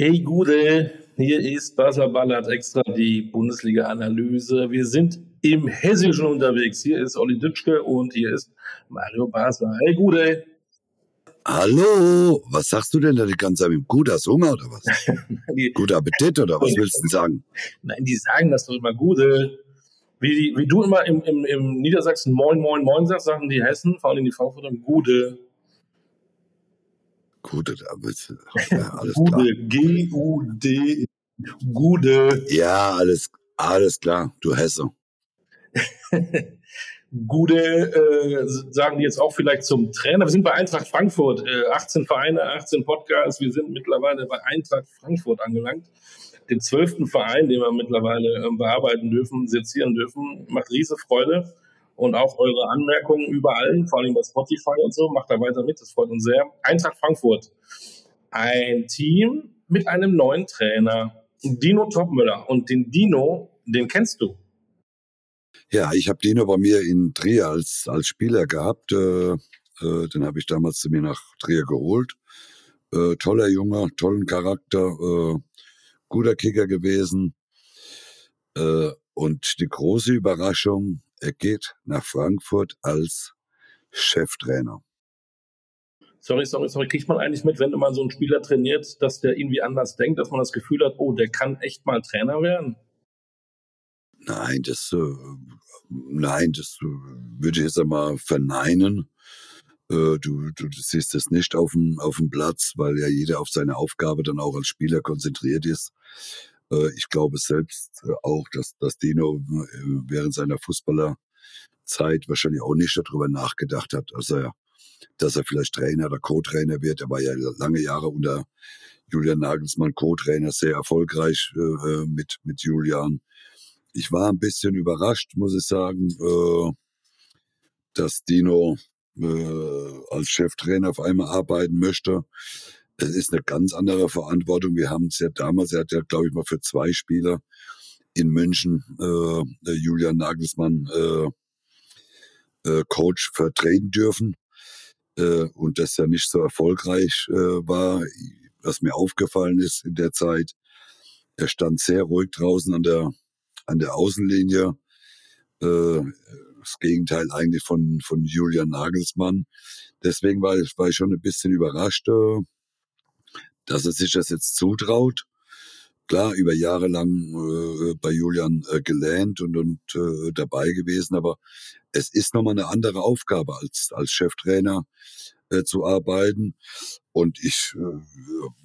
Hey Gude, hier ist Basler Ballard extra die Bundesliga-Analyse. Wir sind im Hessischen unterwegs. Hier ist Olli Dütschke und hier ist Mario Basler. Hey Gude. Hallo, was sagst du denn da die ganze Zeit? Gut, hast Hunger oder was? Guter Appetit oder was willst du sagen? Nein, die sagen das doch immer Gude. Wie, wie du immer im, im, im Niedersachsen Moin, Moin, Moin sagst, sagen die Hessen, vor allem die Frankfurter Gude. Gude, da bist du. Ja, alles. Gude, G-U-D, Gude. Ja, alles, alles klar, du Hesse. Gude, äh, sagen die jetzt auch vielleicht zum Trainer. Wir sind bei Eintracht Frankfurt, äh, 18 Vereine, 18 Podcasts. Wir sind mittlerweile bei Eintracht Frankfurt angelangt. Den zwölften Verein, den wir mittlerweile äh, bearbeiten dürfen, sezieren dürfen. Macht riese Freude. Und auch eure Anmerkungen überall, vor allem bei Spotify und so, macht da weiter mit. Das freut uns sehr. Eintracht Frankfurt. Ein Team mit einem neuen Trainer. Dino Topmüller. Und den Dino, den kennst du. Ja, ich habe Dino bei mir in Trier als, als Spieler gehabt. Äh, äh, den habe ich damals zu mir nach Trier geholt. Äh, toller Junge, tollen Charakter, äh, guter Kicker gewesen. Äh, und die große Überraschung, er geht nach Frankfurt als Cheftrainer. Sorry, sorry, sorry. Kriegt man eigentlich mit, wenn man so einen Spieler trainiert, dass der irgendwie anders denkt, dass man das Gefühl hat, oh, der kann echt mal Trainer werden? Nein, das, äh, nein, das äh, würde ich jetzt einmal verneinen. Äh, du, du siehst es nicht auf dem, auf dem Platz, weil ja jeder auf seine Aufgabe dann auch als Spieler konzentriert ist. Äh, ich glaube selbst äh, auch, dass, dass Dino äh, während seiner Fußballerzeit wahrscheinlich auch nicht darüber nachgedacht hat, dass er, dass er vielleicht Trainer oder Co-Trainer wird. Er war ja lange Jahre unter Julian Nagelsmann Co-Trainer, sehr erfolgreich mit, mit Julian. Ich war ein bisschen überrascht, muss ich sagen, dass Dino als Cheftrainer auf einmal arbeiten möchte. Es ist eine ganz andere Verantwortung. Wir haben es ja damals, er hat ja, glaube ich, mal für zwei Spieler in München äh, Julian Nagelsmann äh, äh, Coach vertreten dürfen äh, und das ja nicht so erfolgreich äh, war. Was mir aufgefallen ist in der Zeit, er stand sehr ruhig draußen an der an der Außenlinie. Äh, das Gegenteil eigentlich von, von Julian Nagelsmann. Deswegen war ich, war ich schon ein bisschen überrascht, äh, dass er sich das jetzt zutraut. Klar, über Jahre lang äh, bei Julian äh, gelernt und, und äh, dabei gewesen, aber es ist nochmal eine andere Aufgabe als, als Cheftrainer äh, zu arbeiten. Und ich äh,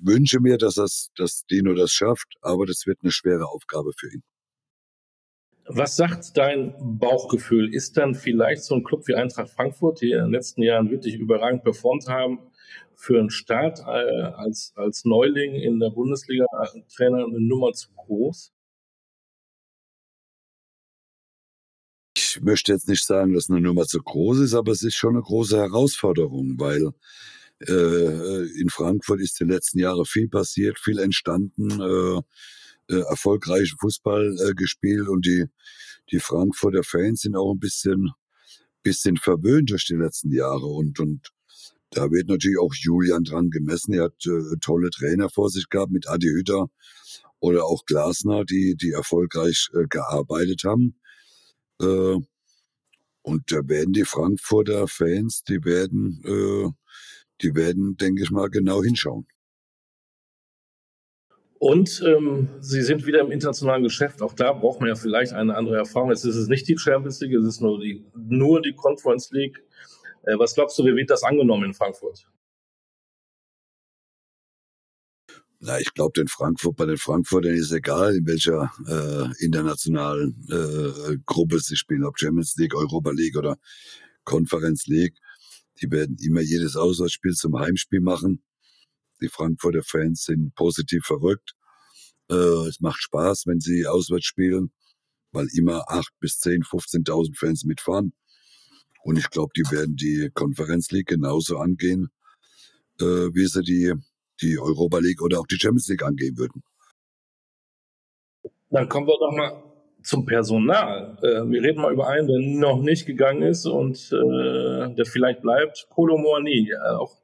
wünsche mir, dass, das, dass Dino das schafft, aber das wird eine schwere Aufgabe für ihn. Was sagt dein Bauchgefühl? Ist dann vielleicht so ein Club wie Eintracht Frankfurt, die in den letzten Jahren wirklich überragend performt haben, für einen Start äh, als, als Neuling in der Bundesliga Trainer eine Nummer zu groß? Ich möchte jetzt nicht sagen, dass eine Nummer zu groß ist, aber es ist schon eine große Herausforderung, weil äh, in Frankfurt ist die letzten Jahre viel passiert, viel entstanden. Äh, äh, erfolgreichen Fußball äh, gespielt und die, die Frankfurter Fans sind auch ein bisschen, bisschen verwöhnt durch die letzten Jahre und, und da wird natürlich auch Julian dran gemessen. Er hat äh, tolle Trainer vor sich gehabt mit Adi Hütter oder auch Glasner, die, die erfolgreich äh, gearbeitet haben. Äh, und da werden die Frankfurter Fans, die werden, äh, die werden, denke ich mal, genau hinschauen. Und ähm, sie sind wieder im internationalen Geschäft. Auch da braucht man ja vielleicht eine andere Erfahrung. Jetzt ist es nicht die Champions League, es ist nur die, nur die Conference League. Äh, was glaubst du, wie wird das angenommen in Frankfurt? Na, ich glaube, den Frankfurt, bei den Frankfurtern ist egal, in welcher äh, internationalen äh, Gruppe sie spielen, ob Champions League, Europa League oder Conference League. Die werden immer jedes Auswärtsspiel zum Heimspiel machen. Die Frankfurter Fans sind positiv verrückt. Äh, es macht Spaß, wenn sie auswärts spielen, weil immer acht bis zehn, 15.000 Fans mitfahren. Und ich glaube, die werden die Konferenz League genauso angehen, äh, wie sie die, die Europa League oder auch die Champions League angehen würden. Dann kommen wir doch mal zum Personal. Äh, wir reden mal über einen, der noch nicht gegangen ist und äh, der vielleicht bleibt. Polo Moani. Auch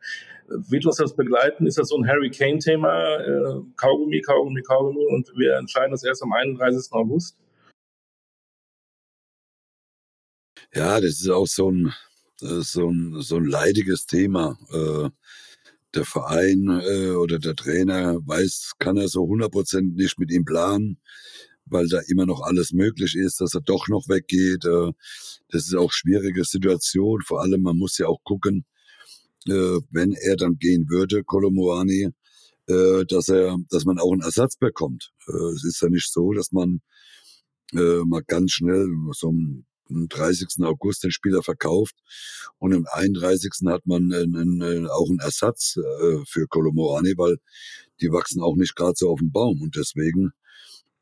Wird uns das begleiten? Ist das so ein Harry Kane-Thema? Äh, Kaugummi, Kaugummi, Kaugummi und wir entscheiden das erst am 31. August? Ja, das ist auch so ein, so ein, so ein leidiges Thema. Äh, der Verein äh, oder der Trainer weiß, kann er so 100% nicht mit ihm planen, weil da immer noch alles möglich ist, dass er doch noch weggeht. Äh, das ist auch schwierige Situation. Vor allem, man muss ja auch gucken, äh, wenn er dann gehen würde, Kolomoani, äh, dass er, dass man auch einen Ersatz bekommt. Äh, es ist ja nicht so, dass man äh, mal ganz schnell so am 30. August den Spieler verkauft und am 31. hat man einen, einen, auch einen Ersatz äh, für Kolomoani, weil die wachsen auch nicht gerade so auf dem Baum und deswegen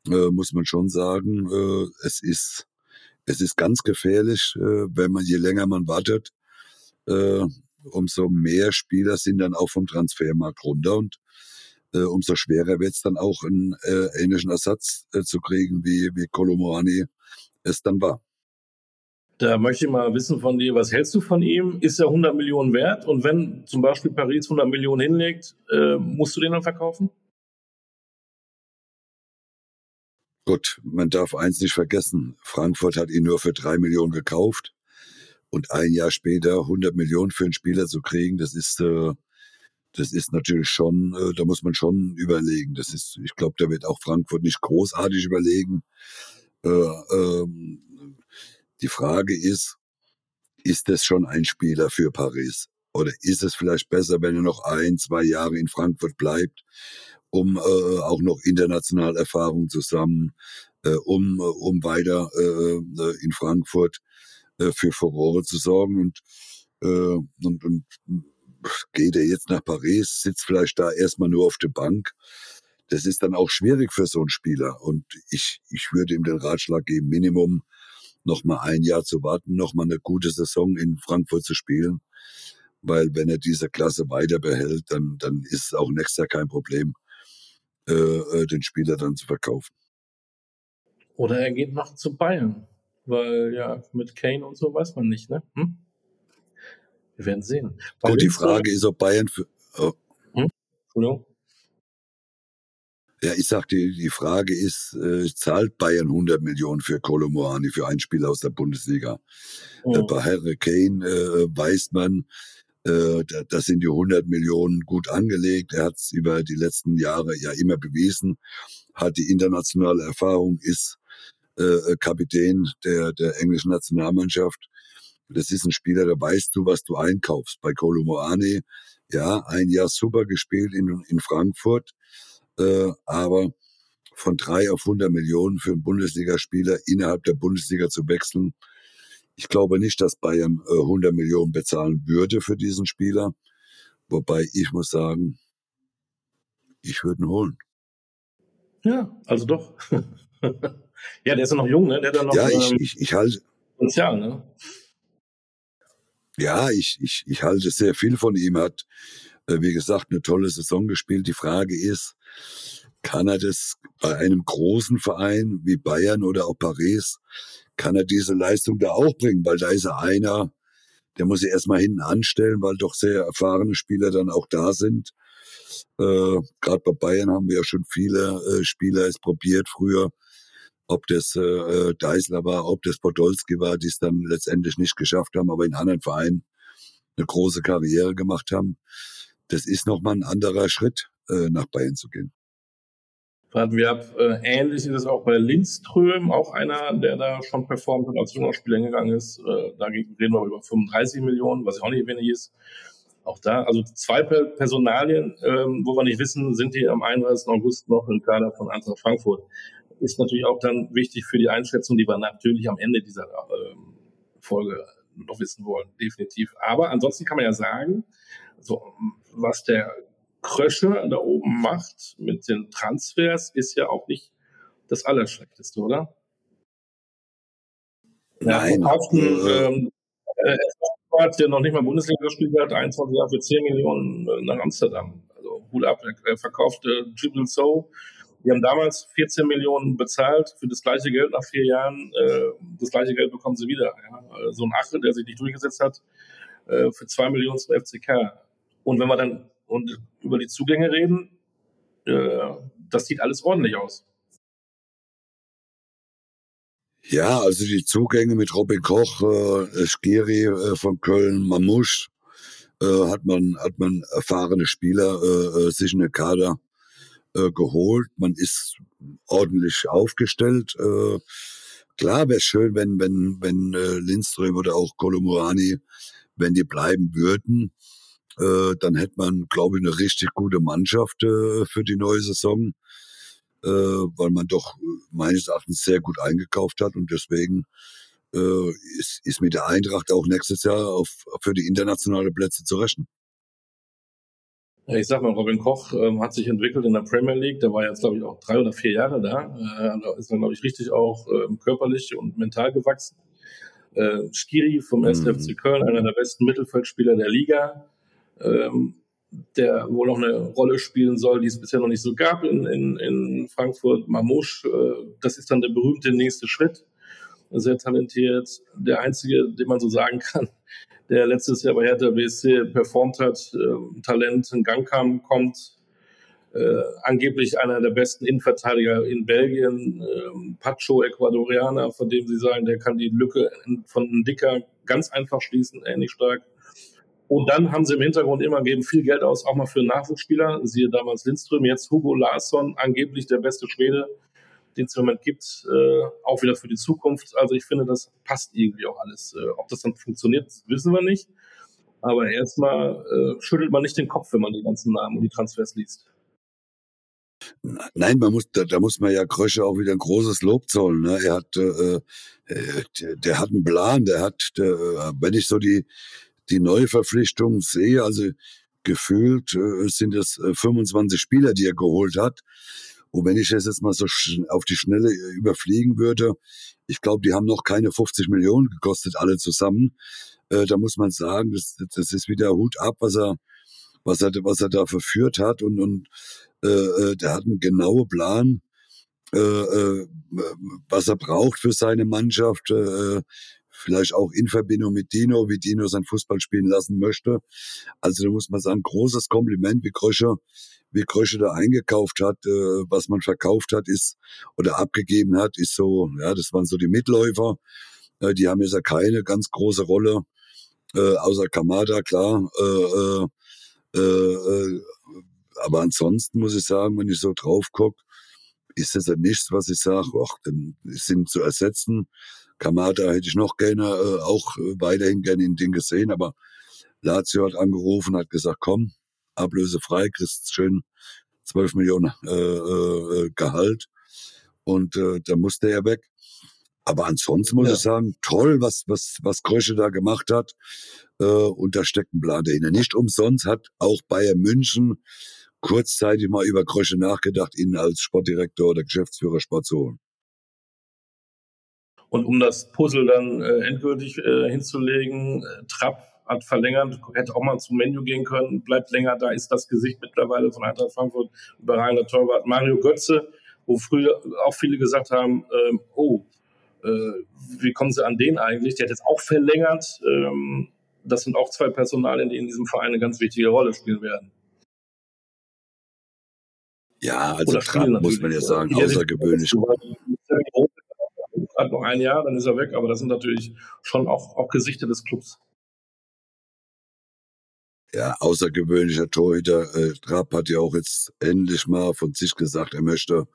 äh, muss man schon sagen, äh, es ist es ist ganz gefährlich, äh, wenn man je länger man wartet, äh, umso mehr Spieler sind dann auch vom Transfermarkt runter und äh, umso schwerer wird es dann auch einen äh, ähnlichen Ersatz zu kriegen, wie, wie Kolomoani es dann war. Da möchte ich mal wissen von dir, was hältst du von ihm? Ist er 100 Millionen wert? Und wenn zum Beispiel Paris 100 Millionen hinlegt, äh, musst du den dann verkaufen? Gut, man darf eins nicht vergessen. Frankfurt hat ihn nur für drei Millionen gekauft. Und ein Jahr später 100 Millionen für einen Spieler zu kriegen, das ist, äh, das ist natürlich schon, äh, da muss man schon überlegen. Das ist, ich glaube, da wird auch Frankfurt nicht großartig überlegen. Äh, ähm, die Frage ist, ist das schon ein Spieler für Paris? Oder ist es vielleicht besser, wenn er noch ein, zwei Jahre in Frankfurt bleibt, um äh, auch noch international Erfahrung zusammen, äh, um, um weiter äh, in Frankfurt äh, für Furore zu sorgen und, äh, und, und geht er jetzt nach Paris, sitzt vielleicht da erstmal nur auf der Bank. Das ist dann auch schwierig für so einen Spieler. Und ich, ich würde ihm den Ratschlag geben, Minimum noch mal ein Jahr zu warten, noch mal eine gute Saison in Frankfurt zu spielen. Weil wenn er diese Klasse weiter behält, dann, dann ist es auch nächstes Jahr kein Problem, äh, äh den Spieler dann zu verkaufen. Oder er geht noch zu Bayern. Weil ja, mit Kane und so weiß man nicht, ne? Hm? Wir werden sehen. Bei Gut, die Frage ist, ob Bayern für. Oh. Hm? Entschuldigung. Ja, ich sagte, die Frage ist, äh, zahlt Bayern 100 Millionen für Kolomoani, für einen Spieler aus der Bundesliga? Mhm. Äh, bei Harry Kane äh, weiß man, äh, da, das sind die 100 Millionen gut angelegt. Er hat es über die letzten Jahre ja immer bewiesen, hat die internationale Erfahrung, ist äh, Kapitän der, der englischen Nationalmannschaft. Das ist ein Spieler, da weißt du, was du einkaufst. Bei Kolomoani, ja, ein Jahr super gespielt in, in Frankfurt, äh, aber von drei auf 100 Millionen für einen Bundesligaspieler innerhalb der Bundesliga zu wechseln. Ich glaube nicht, dass Bayern äh, 100 Millionen bezahlen würde für diesen Spieler. Wobei ich muss sagen, ich würde ihn holen. Ja, also doch. ja, der ist ja noch jung, ne? Der hat ja noch ja, ich, ähm, ich, ich halte. Potenzial, ne? Ja, ich, ich, ich halte sehr viel von ihm. Er hat, äh, wie gesagt, eine tolle Saison gespielt. Die Frage ist, kann er das bei einem großen Verein wie Bayern oder auch Paris, kann er diese Leistung da auch bringen? Weil da ist er einer, der muss sich erstmal hinten anstellen, weil doch sehr erfahrene Spieler dann auch da sind. Äh, Gerade bei Bayern haben wir ja schon viele äh, Spieler es probiert früher, ob das äh, äh, Deisler war, ob das Podolski war, die es dann letztendlich nicht geschafft haben, aber in anderen Vereinen eine große Karriere gemacht haben. Das ist nochmal ein anderer Schritt, äh, nach Bayern zu gehen. Wir haben äh, ähnlich ist es auch bei Lindström, auch einer, der da schon performt und als junger Spieler hingegangen ist. Äh, da reden wir über 35 Millionen, was auch nicht wenig ist. Auch da, also zwei Personalien, ähm, wo wir nicht wissen, sind die am 31. August noch im Kader von Eintracht Frankfurt ist natürlich auch dann wichtig für die Einschätzung, die wir natürlich am Ende dieser ähm, Folge noch wissen wollen, definitiv. Aber ansonsten kann man ja sagen, so, was der Krösche da oben macht mit den Transfers, ist ja auch nicht das Allerschlechteste, oder? Nein. Ja, ähm, äh, der noch nicht mal Bundesliga gespielt hat, 21 Jahre für 10 Millionen äh, nach Amsterdam. Also Hut ab, er verkaufte Triple So die haben damals 14 Millionen bezahlt für das gleiche Geld nach vier Jahren. Äh, das gleiche Geld bekommen sie wieder. Ja. So ein Achte, der sich nicht durchgesetzt hat, äh, für zwei Millionen zum FCK. Und wenn wir dann und über die Zugänge reden, äh, das sieht alles ordentlich aus. Ja, also die Zugänge mit Robin Koch, äh, Skiri äh, von Köln, Mamouche, äh, hat man hat man erfahrene Spieler äh, äh, sich in den Kader äh, geholt. Man ist ordentlich aufgestellt. Äh, klar wäre schön, wenn wenn wenn äh, Lindström oder auch Kolomorani, wenn die bleiben würden, äh, dann hätte man, glaube ich, eine richtig gute Mannschaft äh, für die neue Saison, äh, weil man doch meines Erachtens sehr gut eingekauft hat und deswegen äh, ist, ist mit der Eintracht auch nächstes Jahr auf, für die internationale Plätze zu rechnen. Ich sag mal, Robin Koch ähm, hat sich entwickelt in der Premier League. Der war jetzt, glaube ich, auch drei oder vier Jahre da. Äh, da ist er, glaube ich, richtig auch äh, körperlich und mental gewachsen. Äh, Skiri vom mhm. SFC Köln, einer der besten Mittelfeldspieler der Liga, ähm, der wohl noch eine Rolle spielen soll, die es bisher noch nicht so gab in, in, in Frankfurt. Mamouche, äh, das ist dann der berühmte nächste Schritt sehr talentiert. Der einzige, den man so sagen kann, der letztes Jahr bei Hertha BSC performt hat, äh, Talent in Gang kam, kommt. Äh, angeblich einer der besten Innenverteidiger in Belgien, äh, Pacho Ecuadorianer, von dem sie sagen, der kann die Lücke von Dicker ganz einfach schließen, ähnlich stark. Und dann haben sie im Hintergrund immer gegeben viel Geld aus, auch mal für Nachwuchsspieler. Siehe damals Lindström, jetzt Hugo Larsson, angeblich der beste Schwede den es im Moment gibt, äh, auch wieder für die Zukunft. Also ich finde, das passt irgendwie auch alles. Äh, ob das dann funktioniert, wissen wir nicht. Aber erstmal äh, schüttelt man nicht den Kopf, wenn man die ganzen Namen und die Transfers liest. Nein, man muss, da, da muss man ja Krösche auch wieder ein großes Lob zollen. Ne? Er hat, äh, äh, der, der, hat einen Plan, der hat, der, äh, wenn ich so die, die Neuverpflichtung sehe, also gefühlt äh, sind es 25 Spieler, die er geholt hat. Und wenn ich das jetzt mal so auf die Schnelle äh, überfliegen würde, ich glaube, die haben noch keine 50 Millionen gekostet, alle zusammen. Äh, da muss man sagen, das, das ist wieder Hut ab, was er, was er, was er da verführt hat. Und, und äh, äh der hat einen genauen Plan, äh, äh, was er braucht für seine Mannschaft. Äh, vielleicht auch in Verbindung mit Dino, wie Dino sein Fußball spielen lassen möchte. Also da muss man sagen, großes Kompliment, wie Krösche, wie Krösche da eingekauft hat, äh, was man verkauft hat, ist oder abgegeben hat, ist so, ja, das waren so die Mitläufer. Äh, die haben jetzt ja keine ganz große Rolle, äh, außer Kamada, klar. Äh, äh, äh, aber ansonsten muss ich sagen, wenn ich so drauf gucke, ist das ja nichts, was ich sage, ach, dann sind zu ersetzen. Kamada hätte ich noch gerne, äh, auch weiterhin gerne in Ding gesehen, aber Lazio hat angerufen, hat gesagt, komm, ablösefrei, kriegst schön 12 Millionen äh, äh, Gehalt und äh, da musste er weg. Aber ansonsten muss ja. ich sagen, toll, was, was, was Krösche da gemacht hat. Äh, und da steckt ein Plan dahinter. Nicht umsonst hat auch Bayern München kurzzeitig mal über Krösche nachgedacht, ihn als Sportdirektor oder Geschäftsführer Sport zu holen. Und um das Puzzle dann äh, endgültig äh, hinzulegen, äh, Trapp hat verlängert, hätte auch mal zum Menu gehen können, bleibt länger da, ist das Gesicht mittlerweile von Eintracht Frankfurt, überragender Torwart Mario Götze, wo früher auch viele gesagt haben, ähm, oh, äh, wie kommen sie an den eigentlich? Der hat jetzt auch verlängert. Ähm, das sind auch zwei Personalien, die in diesem Verein eine ganz wichtige Rolle spielen werden. Ja, also Trapp muss man ja sagen, außergewöhnlich hat noch ein Jahr, dann ist er weg, aber das sind natürlich schon auch, auch Gesichter des Clubs. Ja, außergewöhnlicher Torhüter. Äh, Trapp hat ja auch jetzt endlich mal von sich gesagt, er möchte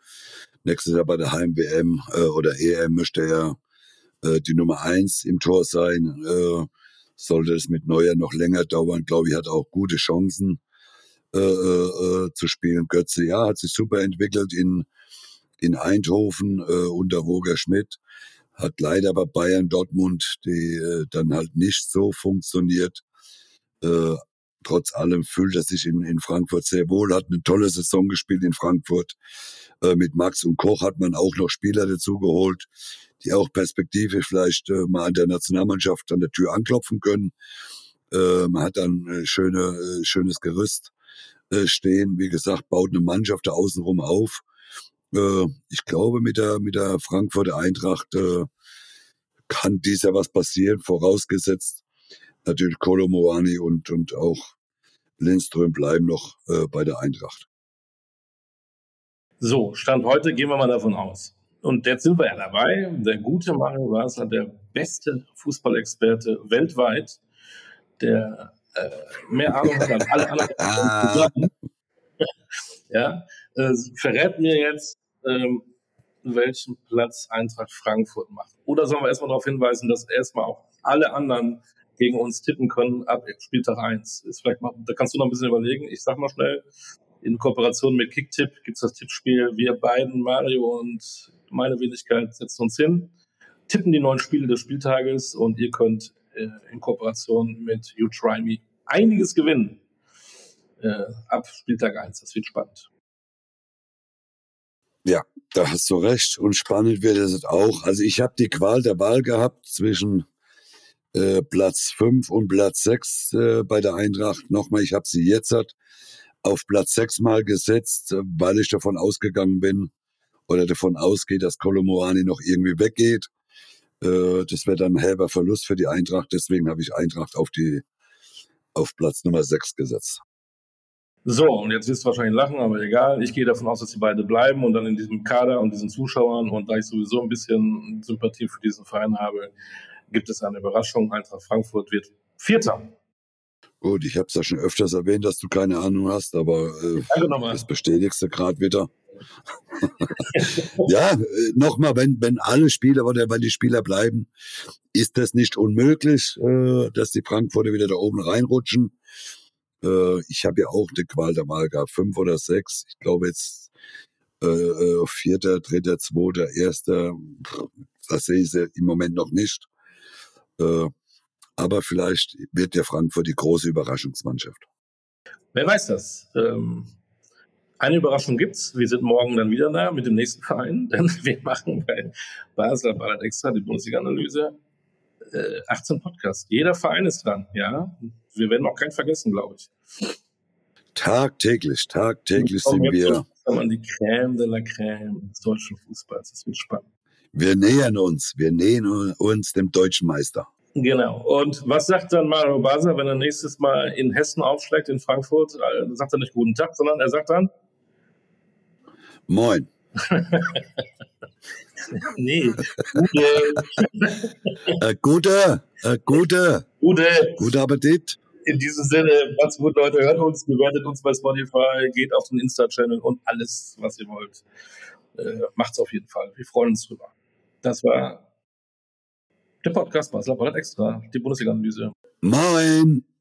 nächstes Jahr bei der Heim-WM äh, oder EM möchte er äh, die Nummer eins im Tor sein. Äh, sollte es mit Neuer noch länger dauern, glaube ich, hat auch gute Chancen äh, äh, zu spielen. Götze, ja, hat sich super entwickelt in in Eindhoven äh, unter Roger Schmidt. Hat leider bei Bayern Dortmund die äh, dann halt nicht so funktioniert. Äh, trotz allem fühlt er sich in, in Frankfurt sehr wohl, hat eine tolle Saison gespielt in Frankfurt. Äh, mit Max und Koch hat man auch noch Spieler dazu geholt, die auch perspektivisch vielleicht äh, mal an der Nationalmannschaft an der Tür anklopfen können. Äh, man hat dann äh, schöne, äh, schönes Gerüst äh, stehen. Wie gesagt, baut eine Mannschaft da außenrum auf. Äh, ich glaube, mit der, mit der Frankfurter Eintracht äh, kann dies ja was passieren, vorausgesetzt natürlich Kolo Moani und, und auch Lindström bleiben noch äh, bei der Eintracht. So, Stand heute gehen wir mal davon aus. Und jetzt sind wir ja dabei. Der gute Mario Basler, der beste Fußballexperte weltweit, der äh, mehr Ahnung hat als alle anderen zusammen. ja, äh, verrät mir jetzt, ähm, welchen Platz Eintracht Frankfurt macht. Oder sollen wir erstmal darauf hinweisen, dass erstmal auch alle anderen gegen uns tippen können ab Spieltag 1. Ist vielleicht mal, da kannst du noch ein bisschen überlegen. Ich sag mal schnell, in Kooperation mit Kicktipp gibt es das Tippspiel. Wir beiden, Mario und meine Wenigkeit, setzen uns hin, tippen die neuen Spiele des Spieltages und ihr könnt äh, in Kooperation mit You Try Me einiges gewinnen. Äh, ab Spieltag 1. Das wird spannend. Ja, da hast du recht. Und spannend wird es auch. Also ich habe die Qual der Wahl gehabt zwischen äh, Platz 5 und Platz 6 äh, bei der Eintracht. Nochmal, ich habe sie jetzt auf Platz 6 mal gesetzt, weil ich davon ausgegangen bin oder davon ausgehe, dass Kolomorani noch irgendwie weggeht. Äh, das wäre dann ein halber Verlust für die Eintracht. Deswegen habe ich Eintracht auf die auf Platz Nummer 6 gesetzt. So, und jetzt wirst du wahrscheinlich lachen, aber egal. Ich gehe davon aus, dass die beide bleiben und dann in diesem Kader und diesen Zuschauern und da ich sowieso ein bisschen Sympathie für diesen Verein habe, gibt es eine Überraschung. Eintracht Frankfurt wird Vierter. Gut, ich habe es ja schon öfters erwähnt, dass du keine Ahnung hast, aber äh, das bestätigst du gerade wieder. ja, äh, nochmal, wenn, wenn alle Spieler oder wenn die Spieler bleiben, ist das nicht unmöglich, äh, dass die Frankfurter wieder da oben reinrutschen. Äh, ich habe ja auch eine Qual der Wahl gehabt, fünf oder sechs. Ich glaube jetzt äh, äh vierter, dritter, zweiter, erster. Das sehe ich im Moment noch nicht. Äh, aber vielleicht wird der Frankfurt die große Überraschungsmannschaft. Wer weiß das? Ähm, eine Überraschung gibt's. Wir sind morgen dann wieder da mit dem nächsten Verein, denn wir machen bei Basel Ballard Extra die Bundesliga-Analyse. 18 Podcasts. Jeder Verein ist dran, ja wir werden auch keinen vergessen, glaube ich. Tagtäglich, tagtäglich sind wir. Man die Crème de la Crème des deutschen Fußballs. Das wird spannend. Wir nähern uns, wir nähern uns dem deutschen Meister. Genau. Und was sagt dann Mario Basler, wenn er nächstes Mal in Hessen aufschlägt, in Frankfurt? Äh, sagt er nicht guten Tag, sondern er sagt dann Moin. nee, gute. äh, gute, äh, gute. Gute. Guten Appetit in diesem Sinne, macht's gut, Leute. Hört uns, bewertet uns bei Spotify, geht auf den Insta-Channel und alles, was ihr wollt. Äh, macht's auf jeden Fall. Wir freuen uns drüber. Das war der Podcast Basler Ballett Extra, die Bundesliga-Analyse. Moin!